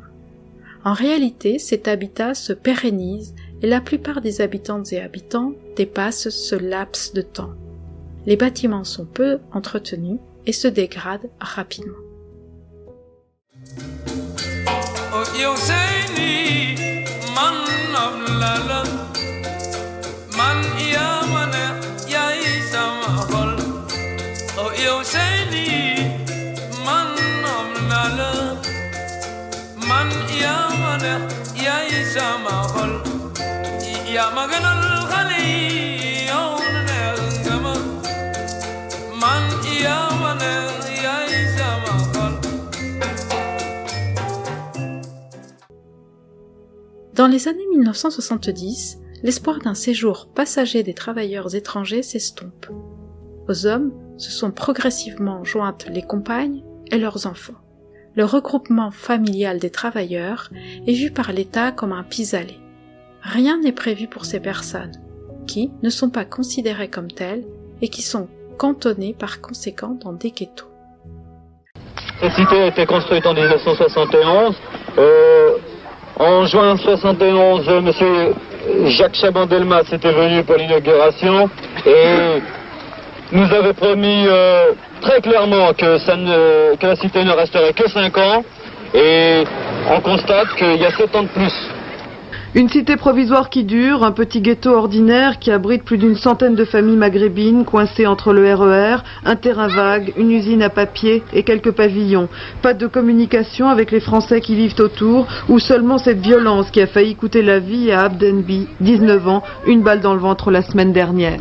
[SPEAKER 1] En réalité, cet habitat se pérennise et la plupart des habitantes et habitants dépassent ce laps de temps. Les bâtiments sont peu entretenus et se dégradent rapidement.
[SPEAKER 26] yow say ni man ab man yaa ma ne yaay sama xol oh ni man ab man yaa ma ne yaay sama xol yaa
[SPEAKER 1] Dans les années 1970, l'espoir d'un séjour passager des travailleurs étrangers s'estompe. Aux hommes se sont progressivement jointes les compagnes et leurs enfants. Le regroupement familial des travailleurs est vu par l'État comme un pis-aller. Rien n'est prévu pour ces personnes, qui ne sont pas considérées comme telles et qui sont cantonnés par conséquent dans des ghettos.
[SPEAKER 27] Cette cité a été construite en 1971. Euh, en juin 1971, M. Jacques Chabandelmas était venu pour l'inauguration et nous avait promis euh, très clairement que, que la cité ne resterait que 5 ans et on constate qu'il y a 7 ans de plus.
[SPEAKER 28] Une cité provisoire qui dure, un petit ghetto ordinaire qui abrite plus d'une centaine de familles maghrébines coincées entre le RER, e un terrain vague, une usine à papier et quelques pavillons. Pas de communication avec les Français qui vivent autour ou seulement cette violence qui a failli coûter la vie à Abdenbi, 19 ans, une balle dans le ventre la semaine dernière.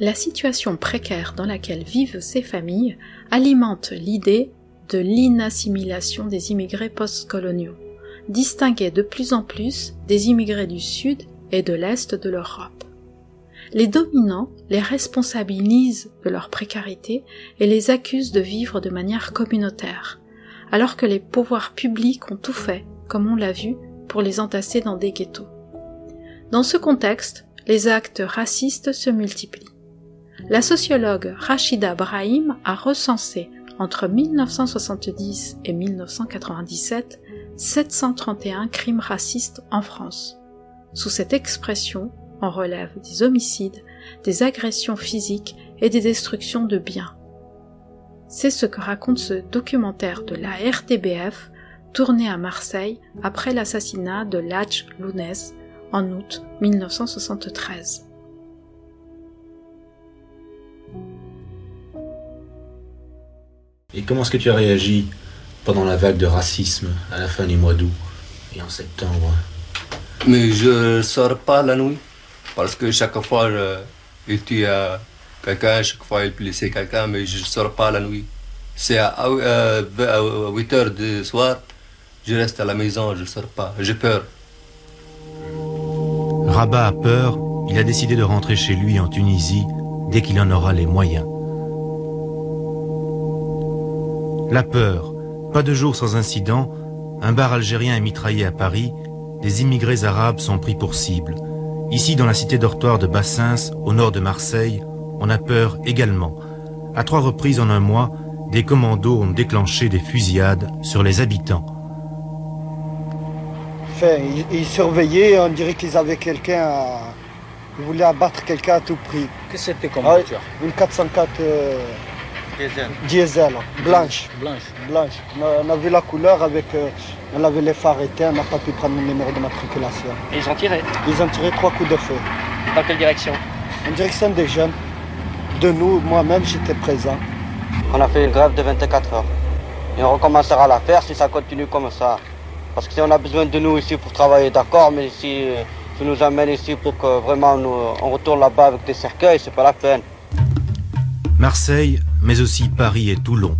[SPEAKER 1] La situation précaire dans laquelle vivent ces familles alimente l'idée l'inassimilation des immigrés postcoloniaux, distingués de plus en plus des immigrés du Sud et de l'Est de l'Europe. Les dominants les responsabilisent de leur précarité et les accusent de vivre de manière communautaire, alors que les pouvoirs publics ont tout fait, comme on l'a vu, pour les entasser dans des ghettos. Dans ce contexte, les actes racistes se multiplient. La sociologue Rachida Brahim a recensé entre 1970 et 1997 731 crimes racistes en France. Sous cette expression, on relève des homicides, des agressions physiques et des destructions de biens. C'est ce que raconte ce documentaire de la RTBF tourné à Marseille après l'assassinat de Lach Lounès en août 1973.
[SPEAKER 29] Et comment est-ce que tu as réagi pendant la vague de racisme à la fin du mois d'août et en septembre
[SPEAKER 30] Mais je ne sors pas la nuit parce que chaque fois il tue quelqu'un, chaque fois il blesse quelqu'un, mais je ne sors pas la nuit. C'est à, 8 heures du soir, je reste à la maison, je ne sors pas, j'ai peur.
[SPEAKER 22] Rabat a peur, il a décidé de rentrer chez lui en Tunisie dès qu'il en aura les moyens. La peur. Pas de jour sans incident. Un bar algérien est mitraillé à Paris. Des immigrés arabes sont pris pour cible. Ici, dans la cité dortoir de Bassins, au nord de Marseille, on a peur également. À trois reprises en un mois, des commandos ont déclenché des fusillades sur les habitants.
[SPEAKER 14] Enfin, ils, surveillaient, on dirait qu'ils avaient quelqu'un à... Ils voulaient abattre quelqu'un à tout prix.
[SPEAKER 29] Qu'est-ce que c'était comme ah, voiture?
[SPEAKER 14] Une 404... Diesel. blanche.
[SPEAKER 29] Blanche.
[SPEAKER 14] Blanche. On a vu la couleur avec. Euh, on avait les phares éteints, on n'a pas pu prendre le numéro de matriculation.
[SPEAKER 29] Et ils ont tiré
[SPEAKER 14] Ils ont tiré trois coups de feu.
[SPEAKER 29] Dans quelle direction
[SPEAKER 14] En direction des jeunes. De nous, moi-même, j'étais présent.
[SPEAKER 31] On a fait une grève de 24 heures. Et on recommencera à la faire si ça continue comme ça. Parce que si on a besoin de nous ici pour travailler, d'accord, mais si tu nous amènes ici pour que vraiment nous, on retourne là-bas avec des cercueils, c'est pas la peine.
[SPEAKER 22] Marseille, mais aussi Paris et Toulon.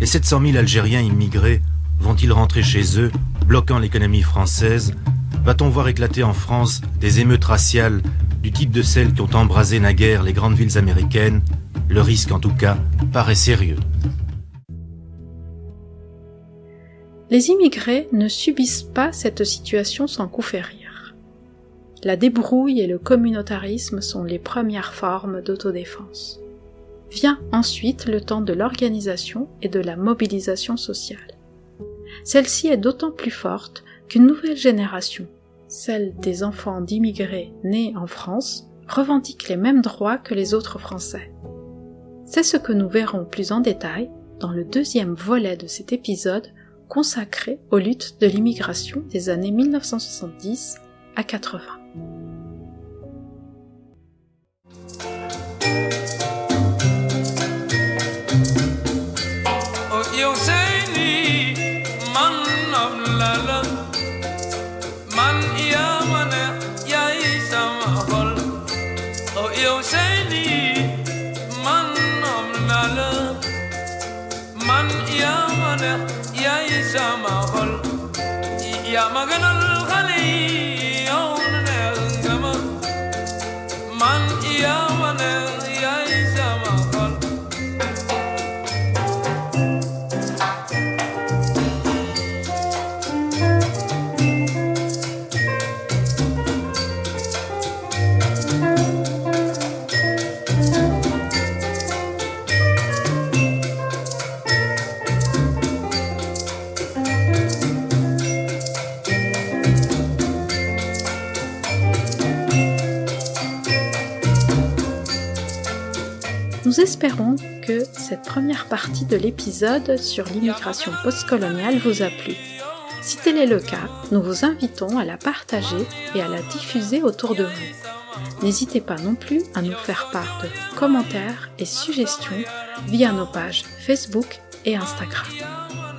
[SPEAKER 22] Les 700 000 Algériens immigrés vont-ils rentrer chez eux, bloquant l'économie française? Va-t-on voir éclater en France des émeutes raciales du type de celles qui ont embrasé naguère les grandes villes américaines? Le risque, en tout cas, paraît sérieux.
[SPEAKER 1] Les immigrés ne subissent pas cette situation sans coup férir. La débrouille et le communautarisme sont les premières formes d'autodéfense. Vient ensuite le temps de l'organisation et de la mobilisation sociale. Celle-ci est d'autant plus forte qu'une nouvelle génération, celle des enfants d'immigrés nés en France, revendique les mêmes droits que les autres Français. C'est ce que nous verrons plus en détail dans le deuxième volet de cet épisode consacré aux luttes de l'immigration des années 1970 à 80.
[SPEAKER 3] halala Man ya wana ya isa mahol. Oh,
[SPEAKER 26] o sheni man omlala Man ya wana ya isa mahol. Ya maganala
[SPEAKER 1] Nous espérons que cette première partie de l'épisode sur l'immigration postcoloniale vous a plu. Si tel est le cas, nous vous invitons à la partager et à la diffuser autour de vous. N'hésitez pas non plus à nous faire part de commentaires et suggestions via nos pages Facebook et Instagram.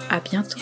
[SPEAKER 1] À bientôt.